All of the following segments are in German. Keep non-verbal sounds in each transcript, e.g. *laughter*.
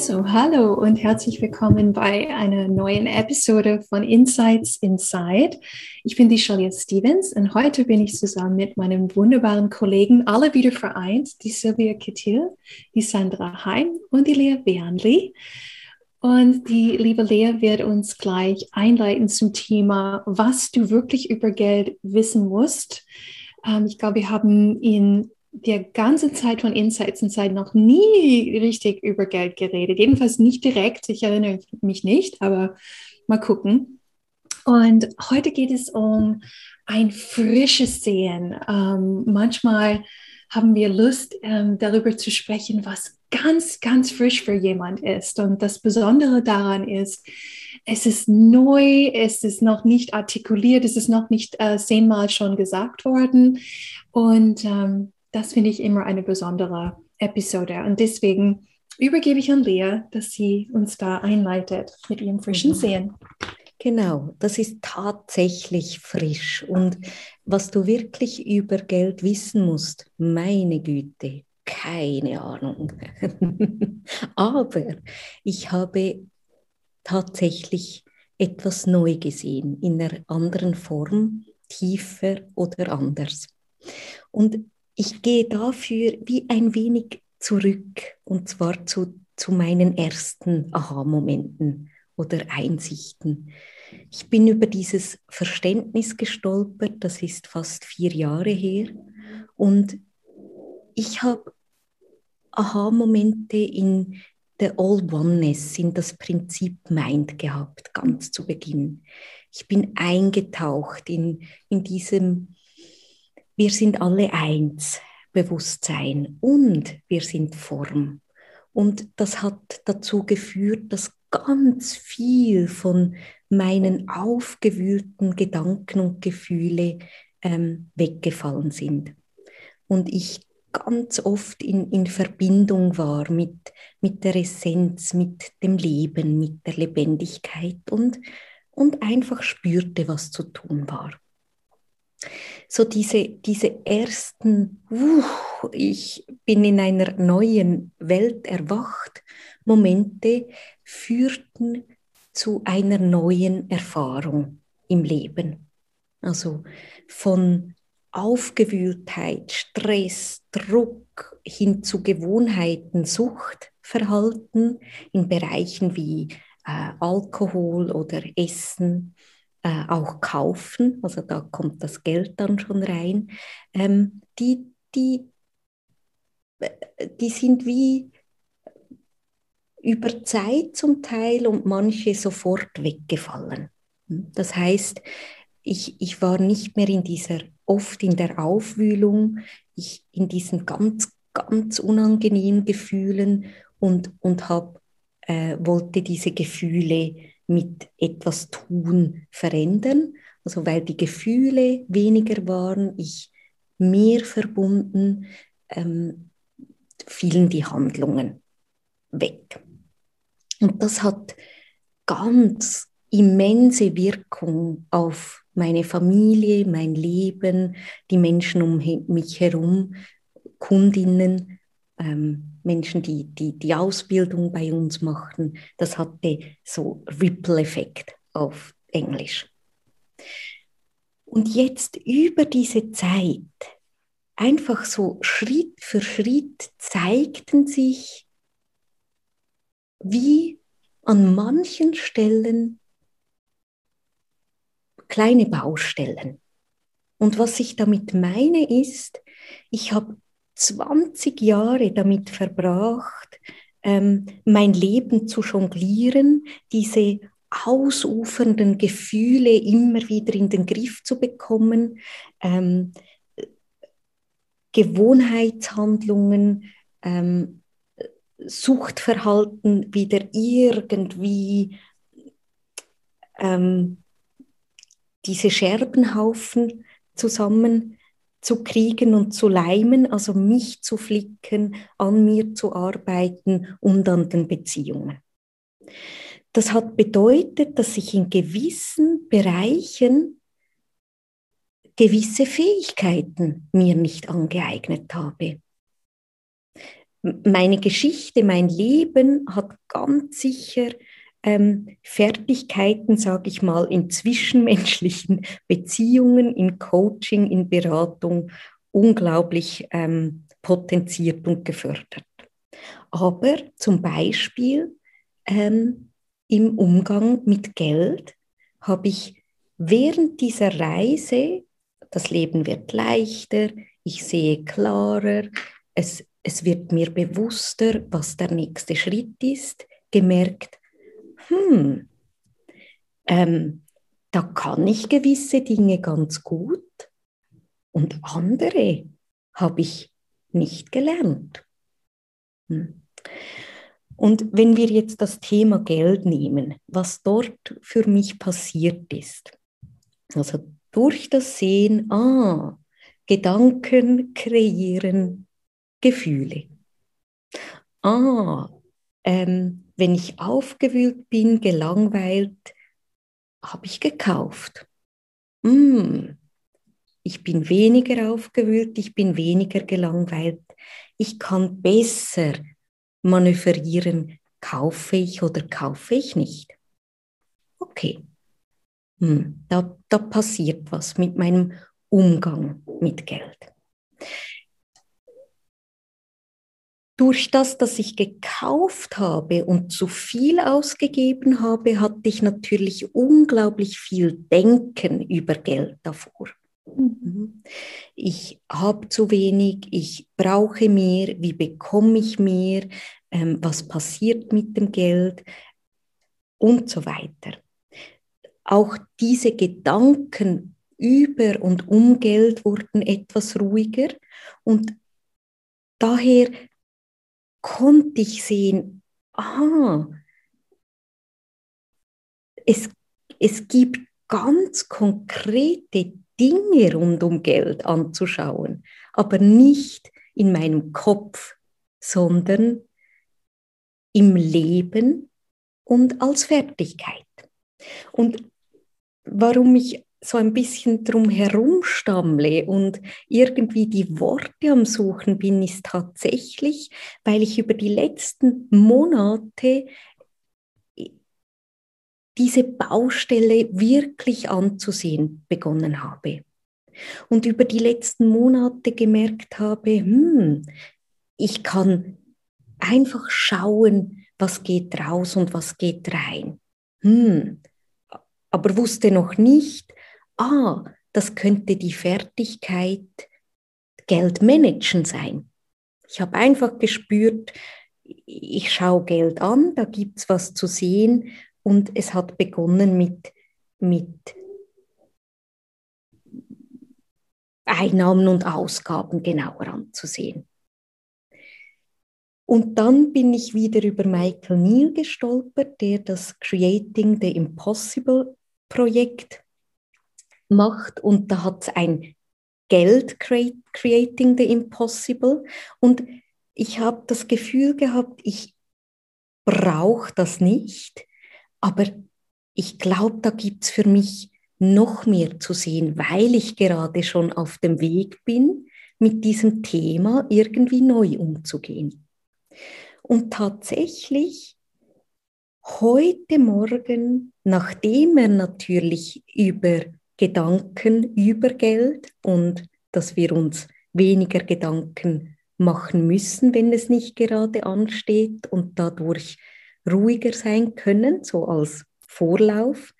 Also, hallo und herzlich willkommen bei einer neuen Episode von Insights Inside. Ich bin die Shalia Stevens und heute bin ich zusammen mit meinen wunderbaren Kollegen, alle wieder vereint, die Sylvia Kittil, die Sandra Heim und die Lea Bernli. Und die liebe Lea wird uns gleich einleiten zum Thema, was du wirklich über Geld wissen musst. Ähm, ich glaube, wir haben in der ganze Zeit von Insights und Zeit noch nie richtig über Geld geredet. Jedenfalls nicht direkt. Ich erinnere mich nicht, aber mal gucken. Und heute geht es um ein frisches Sehen. Ähm, manchmal haben wir Lust, ähm, darüber zu sprechen, was ganz, ganz frisch für jemand ist. Und das Besondere daran ist, es ist neu, es ist noch nicht artikuliert, es ist noch nicht äh, zehnmal schon gesagt worden. Und ähm, das finde ich immer eine besondere Episode. Und deswegen übergebe ich an Lea, dass sie uns da einleitet mit ihrem frischen mhm. Sehen. Genau, das ist tatsächlich frisch. Und was du wirklich über Geld wissen musst, meine Güte, keine Ahnung. *laughs* Aber ich habe tatsächlich etwas neu gesehen, in einer anderen Form, tiefer oder anders. Und ich gehe dafür wie ein wenig zurück und zwar zu, zu meinen ersten Aha-Momenten oder Einsichten. Ich bin über dieses Verständnis gestolpert, das ist fast vier Jahre her und ich habe Aha-Momente in der All Oneness, in das Prinzip Mind gehabt, ganz zu Beginn. Ich bin eingetaucht in, in diesem wir sind alle eins, Bewusstsein und wir sind Form. Und das hat dazu geführt, dass ganz viel von meinen aufgewühlten Gedanken und Gefühle ähm, weggefallen sind. Und ich ganz oft in, in Verbindung war mit, mit der Essenz, mit dem Leben, mit der Lebendigkeit und, und einfach spürte, was zu tun war so diese, diese ersten, uh, ich bin in einer neuen Welt erwacht, Momente führten zu einer neuen Erfahrung im Leben. Also von Aufgewühltheit, Stress, Druck hin zu Gewohnheiten, Suchtverhalten in Bereichen wie äh, Alkohol oder Essen, äh, auch kaufen, also da kommt das Geld dann schon rein, ähm, die, die, äh, die sind wie über Zeit zum Teil und manche sofort weggefallen. Das heißt, ich, ich war nicht mehr in dieser, oft in der Aufwühlung, ich in diesen ganz, ganz unangenehmen Gefühlen und, und hab, äh, wollte diese Gefühle mit etwas tun verändern. Also weil die Gefühle weniger waren, ich mehr verbunden, ähm, fielen die Handlungen weg. Und das hat ganz immense Wirkung auf meine Familie, mein Leben, die Menschen um mich herum, Kundinnen, ähm, Menschen, die, die die Ausbildung bei uns machten, das hatte so Ripple-Effekt auf Englisch. Und jetzt über diese Zeit, einfach so Schritt für Schritt zeigten sich, wie an manchen Stellen kleine Baustellen. Und was ich damit meine ist, ich habe 20 Jahre damit verbracht, ähm, mein Leben zu jonglieren, diese ausufernden Gefühle immer wieder in den Griff zu bekommen, ähm, Gewohnheitshandlungen ähm, Suchtverhalten wieder irgendwie ähm, diese Scherbenhaufen zusammen zu kriegen und zu leimen, also mich zu flicken, an mir zu arbeiten und an den Beziehungen. Das hat bedeutet, dass ich in gewissen Bereichen gewisse Fähigkeiten mir nicht angeeignet habe. Meine Geschichte, mein Leben hat ganz sicher ähm, Fertigkeiten, sage ich mal, in zwischenmenschlichen *laughs* Beziehungen, in Coaching, in Beratung unglaublich ähm, potenziert und gefördert. Aber zum Beispiel ähm, im Umgang mit Geld habe ich während dieser Reise, das Leben wird leichter, ich sehe klarer, es, es wird mir bewusster, was der nächste Schritt ist, gemerkt, hm, ähm, da kann ich gewisse Dinge ganz gut und andere habe ich nicht gelernt. Hm. Und wenn wir jetzt das Thema Geld nehmen, was dort für mich passiert ist, also durch das Sehen, ah, Gedanken kreieren Gefühle. Ah, ähm, wenn ich aufgewühlt bin, gelangweilt, habe ich gekauft. Mm, ich bin weniger aufgewühlt, ich bin weniger gelangweilt. Ich kann besser manövrieren, kaufe ich oder kaufe ich nicht. Okay, hm, da, da passiert was mit meinem Umgang mit Geld. Durch das, dass ich gekauft habe und zu viel ausgegeben habe, hatte ich natürlich unglaublich viel Denken über Geld davor. Mhm. Ich habe zu wenig, ich brauche mehr, wie bekomme ich mehr, ähm, was passiert mit dem Geld und so weiter. Auch diese Gedanken über und um Geld wurden etwas ruhiger und daher konnte ich sehen, aha, es, es gibt ganz konkrete Dinge rund um Geld anzuschauen, aber nicht in meinem Kopf, sondern im Leben und als Fertigkeit. Und warum ich so ein bisschen drum herum stammle und irgendwie die Worte am Suchen bin, ist tatsächlich, weil ich über die letzten Monate diese Baustelle wirklich anzusehen begonnen habe. Und über die letzten Monate gemerkt habe, hm, ich kann einfach schauen, was geht raus und was geht rein. Hm, aber wusste noch nicht, ah, das könnte die Fertigkeit Geld managen sein. Ich habe einfach gespürt, ich schaue Geld an, da gibt es was zu sehen und es hat begonnen mit, mit Einnahmen und Ausgaben genauer anzusehen. Und dann bin ich wieder über Michael Neal gestolpert, der das Creating the Impossible Projekt macht und da hat es ein Geld Creating the Impossible und ich habe das Gefühl gehabt, ich brauche das nicht, aber ich glaube, da gibt es für mich noch mehr zu sehen, weil ich gerade schon auf dem Weg bin, mit diesem Thema irgendwie neu umzugehen. Und tatsächlich heute Morgen, nachdem er natürlich über Gedanken über Geld und dass wir uns weniger Gedanken machen müssen, wenn es nicht gerade ansteht und dadurch ruhiger sein können, so als Vorlauf,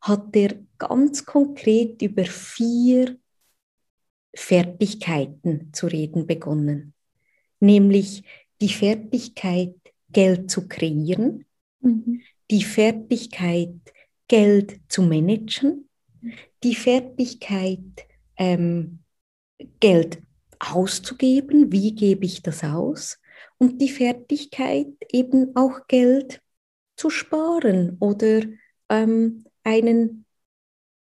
hat er ganz konkret über vier Fertigkeiten zu reden begonnen, nämlich die Fertigkeit, Geld zu kreieren, mhm. die Fertigkeit, Geld zu managen die Fertigkeit, ähm, Geld auszugeben, wie gebe ich das aus? und die Fertigkeit, eben auch Geld zu sparen oder ähm, einen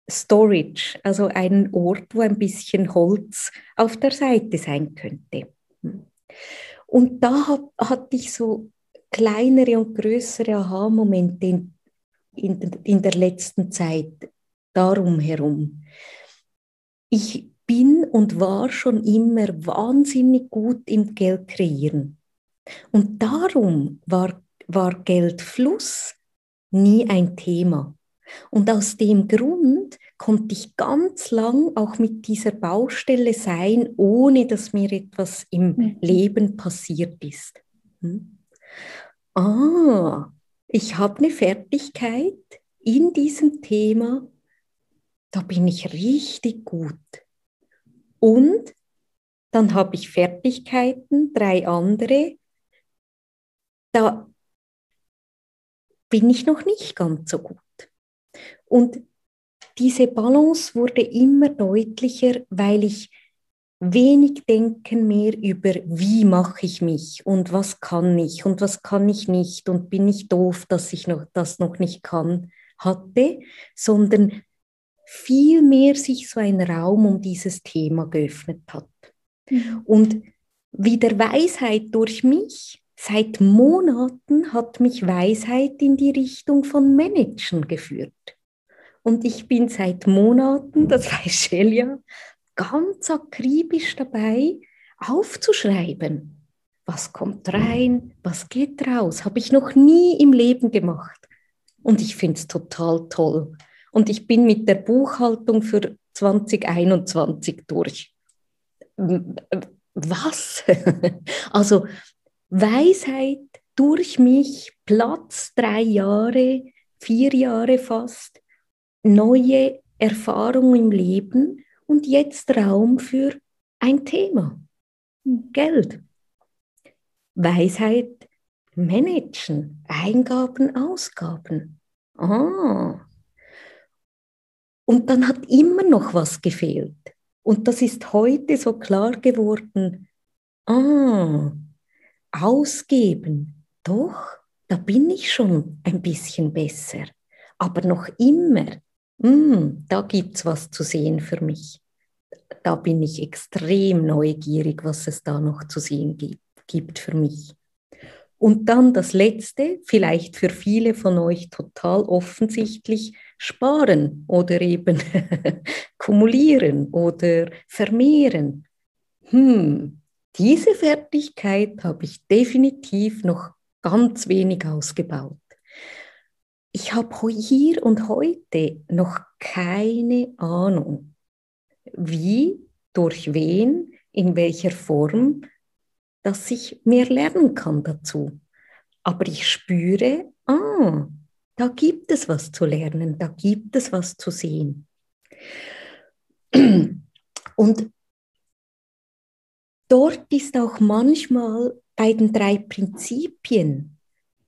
Storage, also einen Ort, wo ein bisschen Holz auf der Seite sein könnte. Und da hat, hatte ich so kleinere und größere Aha-Momente in, in, in der letzten Zeit darum herum. Ich bin und war schon immer wahnsinnig gut im Geld kreieren. Und darum war, war Geldfluss nie ein Thema. Und aus dem Grund konnte ich ganz lang auch mit dieser Baustelle sein, ohne dass mir etwas im mhm. Leben passiert ist. Hm? Ah, ich habe eine Fertigkeit in diesem Thema, da bin ich richtig gut. Und dann habe ich Fertigkeiten, drei andere, da bin ich noch nicht ganz so gut. Und diese Balance wurde immer deutlicher, weil ich wenig denken mehr über, wie mache ich mich und was kann ich und was kann ich nicht und bin ich doof, dass ich noch, das noch nicht kann, hatte, sondern viel mehr sich so ein Raum um dieses Thema geöffnet hat. Mhm. Und wie der Weisheit durch mich, seit Monaten hat mich Weisheit in die Richtung von Managen geführt. Und ich bin seit Monaten, das *laughs* weiß Shelia, ganz akribisch dabei, aufzuschreiben. Was kommt rein, was geht raus? Habe ich noch nie im Leben gemacht. Und ich finde es total toll. Und ich bin mit der Buchhaltung für 2021 durch. Was? *laughs* also Weisheit durch mich, Platz drei Jahre, vier Jahre fast, neue Erfahrungen im Leben und jetzt Raum für ein Thema, Geld. Weisheit managen, Eingaben, Ausgaben. Ah. Und dann hat immer noch was gefehlt. Und das ist heute so klar geworden. Ah, ausgeben, doch, da bin ich schon ein bisschen besser. Aber noch immer mm, da gibt es was zu sehen für mich. Da bin ich extrem neugierig, was es da noch zu sehen gibt, gibt für mich. Und dann das Letzte, vielleicht für viele von euch total offensichtlich, sparen oder eben *laughs* kumulieren oder vermehren. Hm, diese Fertigkeit habe ich definitiv noch ganz wenig ausgebaut ich habe hier und heute noch keine Ahnung, wie, durch wen, in welcher Form, dass ich mehr lernen kann dazu. Aber ich spüre, ah, da gibt es was zu lernen, da gibt es was zu sehen. Und dort ist auch manchmal bei den drei Prinzipien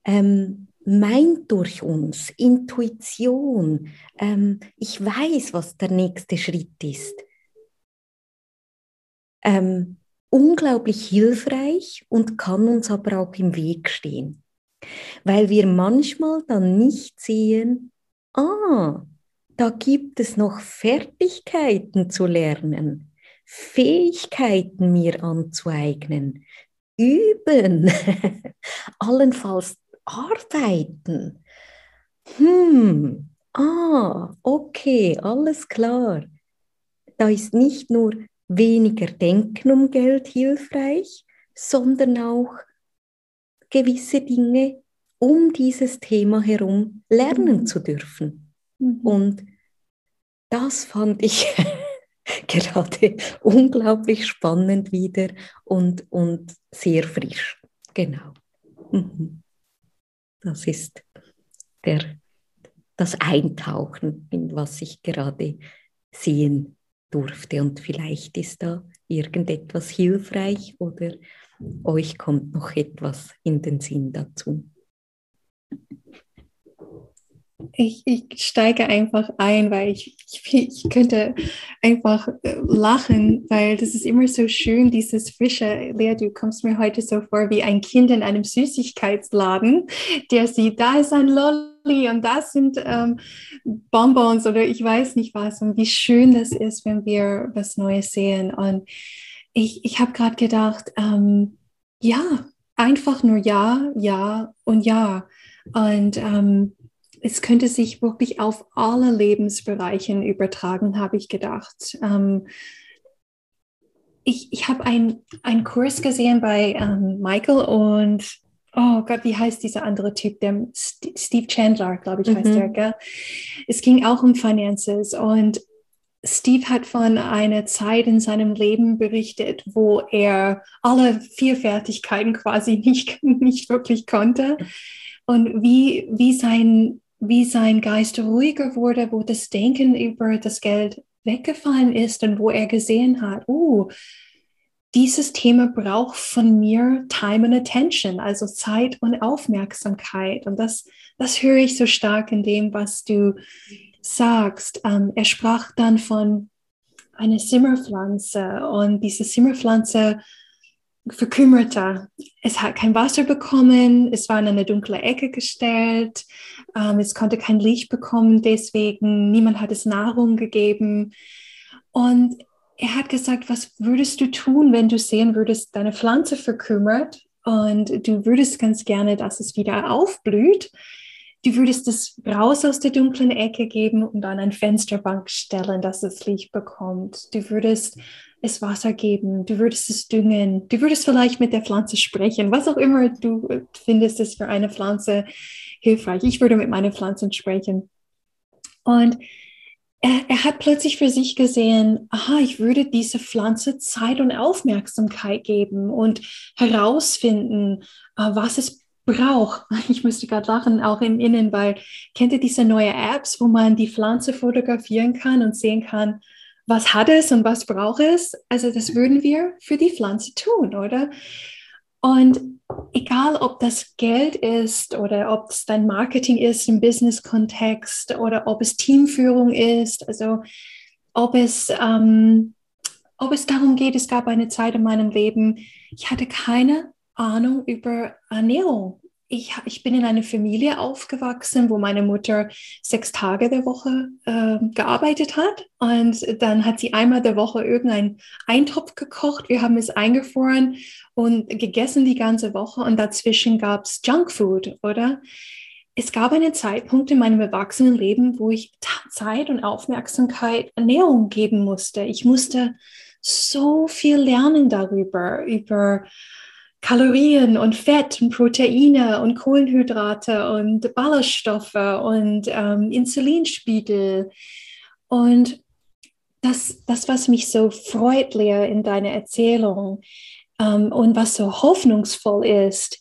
ähm, meint durch uns, Intuition. Ähm, ich weiß, was der nächste Schritt ist. Ähm, unglaublich hilfreich und kann uns aber auch im Weg stehen, weil wir manchmal dann nicht sehen, ah, da gibt es noch Fertigkeiten zu lernen, Fähigkeiten mir anzueignen, üben, *laughs* allenfalls arbeiten. Hm, ah, okay, alles klar. Da ist nicht nur weniger Denken um Geld hilfreich, sondern auch gewisse Dinge um dieses Thema herum lernen mhm. zu dürfen. Mhm. Und das fand ich *laughs* gerade unglaublich spannend wieder und, und sehr frisch. Genau. Mhm. Das ist der, das Eintauchen in was ich gerade sehen durfte. Und vielleicht ist da irgendetwas hilfreich oder euch kommt noch etwas in den Sinn dazu. ich, ich steige einfach ein, weil ich, ich, ich, könnte einfach äh, lachen, weil das ist immer so schön, dieses frische, Lea, du kommst mir heute so vor wie ein Kind in einem Süßigkeitsladen, der sieht, da ist ein Lolli und das sind ähm, Bonbons oder ich weiß nicht was und wie schön das ist, wenn wir was Neues sehen. Und ich, ich habe gerade gedacht, ähm, ja, einfach nur ja, ja und ja. Und ähm, es könnte sich wirklich auf alle Lebensbereiche übertragen, habe ich gedacht. Ähm, ich ich habe einen Kurs gesehen bei ähm, Michael und oh Gott, wie heißt dieser andere Typ? Der Steve Chandler, glaube ich, heißt mhm. der. Gell? Es ging auch um Finances und Steve hat von einer Zeit in seinem Leben berichtet, wo er alle vier Fertigkeiten quasi *laughs* nicht, nicht wirklich konnte und wie, wie sein wie sein Geist ruhiger wurde, wo das Denken über das Geld weggefallen ist und wo er gesehen hat, oh, dieses Thema braucht von mir Time and Attention, also Zeit und Aufmerksamkeit. Und das, das höre ich so stark in dem, was du sagst. Ähm, er sprach dann von einer Zimmerpflanze und diese Zimmerpflanze verkümmerte. Es hat kein Wasser bekommen, es war in eine dunkle Ecke gestellt, ähm, es konnte kein Licht bekommen, deswegen niemand hat es Nahrung gegeben. Und er hat gesagt, was würdest du tun, wenn du sehen würdest, deine Pflanze verkümmert und du würdest ganz gerne, dass es wieder aufblüht. Du würdest es raus aus der dunklen Ecke geben und an eine Fensterbank stellen, dass es Licht bekommt. Du würdest es Wasser geben, du würdest es düngen, du würdest vielleicht mit der Pflanze sprechen, was auch immer du findest, ist für eine Pflanze hilfreich. Ich würde mit meinen Pflanzen sprechen. Und er, er, hat plötzlich für sich gesehen, aha, ich würde diese Pflanze Zeit und Aufmerksamkeit geben und herausfinden, äh, was es braucht. *laughs* Ich müsste gerade lachen, auch im Innen, weil kennt ihr diese neue Apps, wo man die Pflanze fotografieren kann und sehen kann, was hat es und was braucht es? Also das würden wir für die Pflanze tun, oder? Und egal, ob das Geld ist oder ob es dein Marketing ist im Business-Kontext oder ob es Teamführung ist, also ob es, ähm, ob es darum geht, es gab eine Zeit in meinem Leben, ich hatte keine Ahnung über Ernährung ich, ich bin in einer Familie aufgewachsen, wo meine Mutter sechs Tage der Woche äh, gearbeitet hat. Und dann hat sie einmal der Woche irgendeinen Eintopf gekocht. Wir haben es eingefroren und gegessen die ganze Woche. Und dazwischen gab es Junkfood, oder? Es gab einen Zeitpunkt in meinem Erwachsenenleben, wo ich Zeit und Aufmerksamkeit Ernährung geben musste. Ich musste so viel lernen darüber, über Kalorien und Fett und Proteine und Kohlenhydrate und Ballaststoffe und ähm, Insulinspiegel. Und das, das, was mich so freut, Lea, in deiner Erzählung ähm, und was so hoffnungsvoll ist,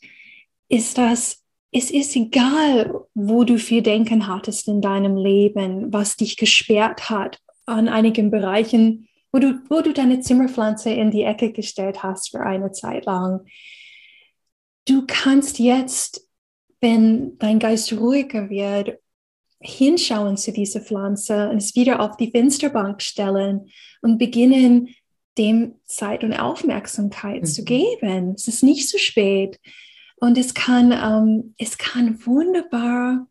ist, dass es ist egal, wo du viel Denken hattest in deinem Leben, was dich gesperrt hat an einigen Bereichen, wo du, wo du deine Zimmerpflanze in die Ecke gestellt hast für eine Zeit lang. Du kannst jetzt, wenn dein Geist ruhiger wird, hinschauen zu dieser Pflanze und es wieder auf die Fensterbank stellen und beginnen, dem Zeit und Aufmerksamkeit mhm. zu geben. Es ist nicht zu spät. Und es kann, ähm, es kann wunderbar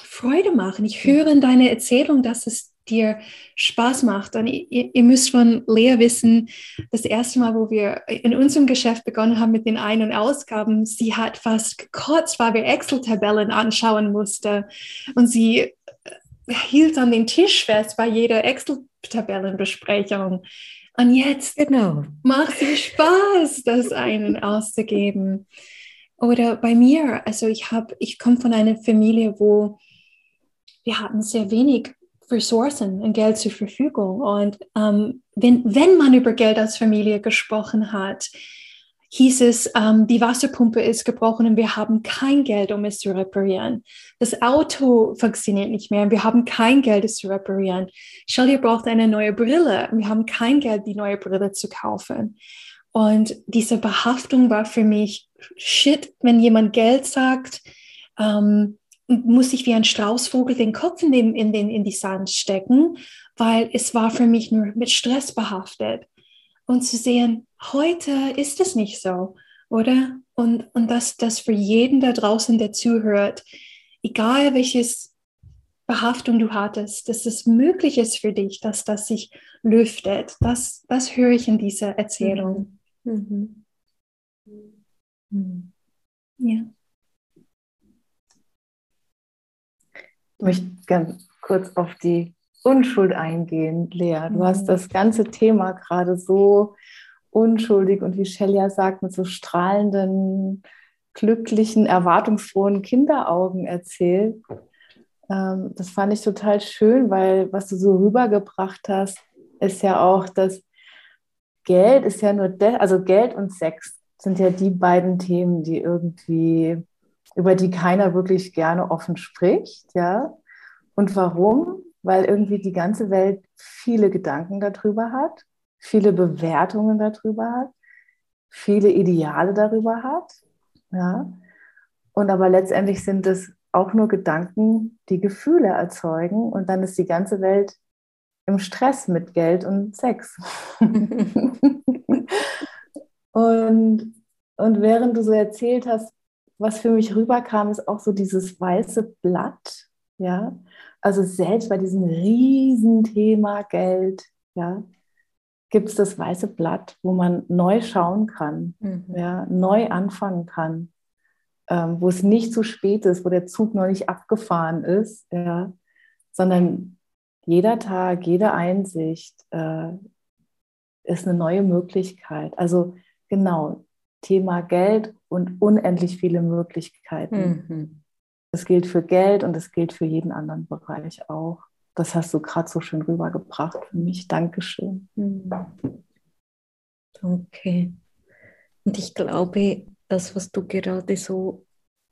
Freude machen. Ich höre in deiner Erzählung, dass es dir Spaß macht. Und ihr, ihr, müsst von Lea wissen, das erste Mal, wo wir in unserem Geschäft begonnen haben mit den Ein- und Ausgaben, sie hat fast gekotzt, weil wir Excel-Tabellen anschauen mussten. Und sie äh, hielt an den Tisch fest bei jeder Excel-Tabellenbesprechung. Und jetzt genau. macht sie Spaß, das einen auszugeben. Oder bei mir, also ich habe, ich komme von einer Familie, wo wir hatten sehr wenig Ressourcen und Geld zur Verfügung. Und ähm, wenn, wenn man über Geld als Familie gesprochen hat, hieß es, ähm, die Wasserpumpe ist gebrochen und wir haben kein Geld, um es zu reparieren. Das Auto funktioniert nicht mehr und wir haben kein Geld, es zu reparieren. Shelley braucht eine neue Brille und wir haben kein Geld, die neue Brille zu kaufen. Und diese Behaftung war für mich shit, wenn jemand Geld sagt, ähm, musste ich wie ein Straußvogel den Kopf in, den, in, den, in die Sand stecken, weil es war für mich nur mit Stress behaftet. Und zu sehen, heute ist es nicht so, oder? Und, und dass das für jeden da draußen, der zuhört, egal welches Behaftung du hattest, dass es möglich ist für dich, dass das sich lüftet. Das, das höre ich in dieser Erzählung. Mhm. Mhm. Ja. Möchte ganz kurz auf die Unschuld eingehen, Lea. Du mhm. hast das ganze Thema gerade so unschuldig und wie Shelia sagt, mit so strahlenden, glücklichen, erwartungsfrohen Kinderaugen erzählt. Ähm, das fand ich total schön, weil was du so rübergebracht hast, ist ja auch, dass Geld ist ja nur, also Geld und Sex sind ja die beiden Themen, die irgendwie über die keiner wirklich gerne offen spricht, ja. Und warum? Weil irgendwie die ganze Welt viele Gedanken darüber hat, viele Bewertungen darüber hat, viele Ideale darüber hat, ja. Und aber letztendlich sind es auch nur Gedanken, die Gefühle erzeugen und dann ist die ganze Welt im Stress mit Geld und Sex. *laughs* *laughs* und, und während du so erzählt hast, was für mich rüberkam, ist auch so dieses weiße Blatt, ja. Also selbst bei diesem Riesenthema Geld, ja, gibt es das weiße Blatt, wo man neu schauen kann, mhm. ja, neu anfangen kann, ähm, wo es nicht zu spät ist, wo der Zug noch nicht abgefahren ist, ja, sondern jeder Tag, jede Einsicht äh, ist eine neue Möglichkeit. Also genau, Thema Geld und unendlich viele Möglichkeiten. Mhm. Das gilt für Geld und das gilt für jeden anderen Bereich auch. Das hast du gerade so schön rübergebracht für mich. Dankeschön. Mhm. Danke. Und ich glaube, das, was du gerade so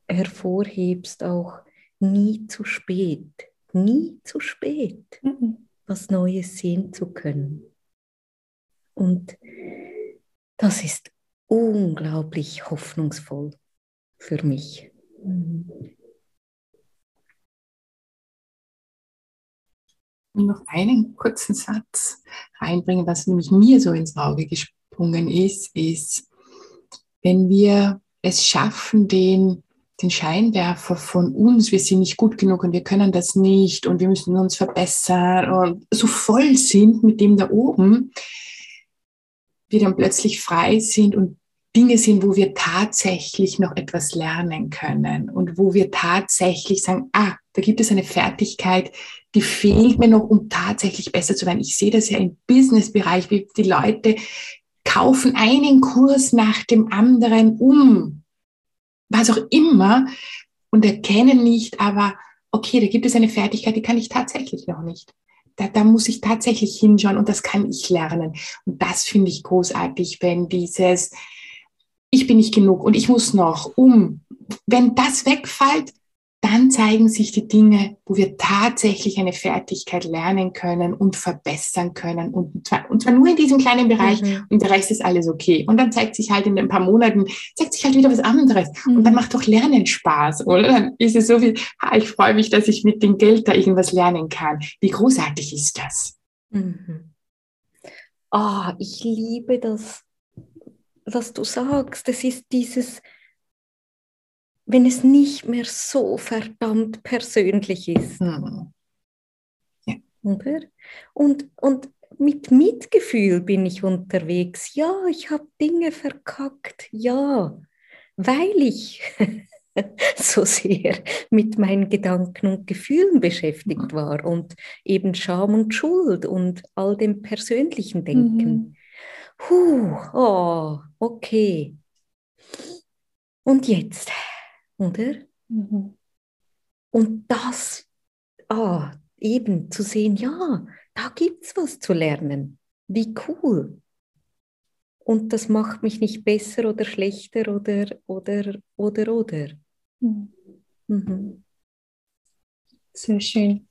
hervorhebst, auch nie zu spät, nie zu spät, mhm. was Neues sehen zu können. Und das ist unglaublich hoffnungsvoll für mich. Ich will noch einen kurzen Satz reinbringen, was nämlich mir so ins Auge gesprungen ist, ist, wenn wir es schaffen, den, den Scheinwerfer von uns, wir sind nicht gut genug und wir können das nicht und wir müssen uns verbessern und so voll sind mit dem da oben, wir dann plötzlich frei sind und Dinge sind, wo wir tatsächlich noch etwas lernen können und wo wir tatsächlich sagen, ah, da gibt es eine Fertigkeit, die fehlt mir noch, um tatsächlich besser zu werden. Ich sehe das ja im Businessbereich, wie die Leute kaufen einen Kurs nach dem anderen um, was auch immer, und erkennen nicht, aber okay, da gibt es eine Fertigkeit, die kann ich tatsächlich noch nicht da, da muss ich tatsächlich hinschauen und das kann ich lernen. Und das finde ich großartig, wenn dieses, ich bin nicht genug und ich muss noch um, wenn das wegfällt, dann zeigen sich die Dinge, wo wir tatsächlich eine Fertigkeit lernen können und verbessern können. Und zwar, und zwar nur in diesem kleinen Bereich mhm. und der Rest ist alles okay. Und dann zeigt sich halt in ein paar Monaten, zeigt sich halt wieder was anderes. Mhm. Und dann mhm. macht doch Lernen Spaß, oder? Dann ist es so wie, ha, ich freue mich, dass ich mit dem Geld da irgendwas lernen kann. Wie großartig ist das? Mhm. Oh, ich liebe das, was du sagst. Das ist dieses, wenn es nicht mehr so verdammt persönlich ist. Mhm. Ja. Oder? Und, und mit Mitgefühl bin ich unterwegs. Ja, ich habe Dinge verkackt. Ja, weil ich *laughs* so sehr mit meinen Gedanken und Gefühlen beschäftigt mhm. war und eben Scham und Schuld und all dem persönlichen Denken. Mhm. Puh, oh, okay. Und jetzt? Oder? Mhm. Und das, ah, eben zu sehen, ja, da gibt es was zu lernen. Wie cool. Und das macht mich nicht besser oder schlechter oder, oder, oder, oder. Mhm. Mhm. Sehr schön.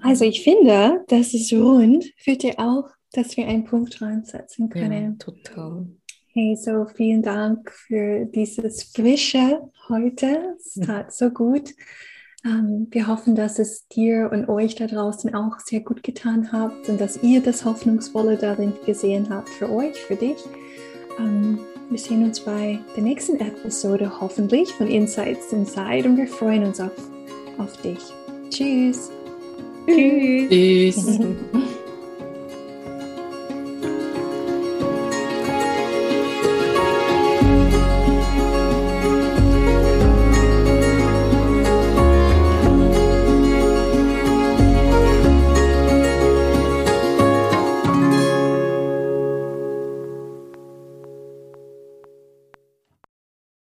Also ich finde, das ist rund für dich auch, dass wir einen Punkt reinsetzen können. Ja, total. Hey, so vielen Dank für dieses Frische heute. Es tat so gut. Ähm, wir hoffen, dass es dir und euch da draußen auch sehr gut getan hat und dass ihr das Hoffnungsvolle darin gesehen habt für euch, für dich. Ähm, wir sehen uns bei der nächsten Episode hoffentlich von Insights Inside und wir freuen uns auf, auf dich. Tschüss. Tschüss. Tschüss. *laughs*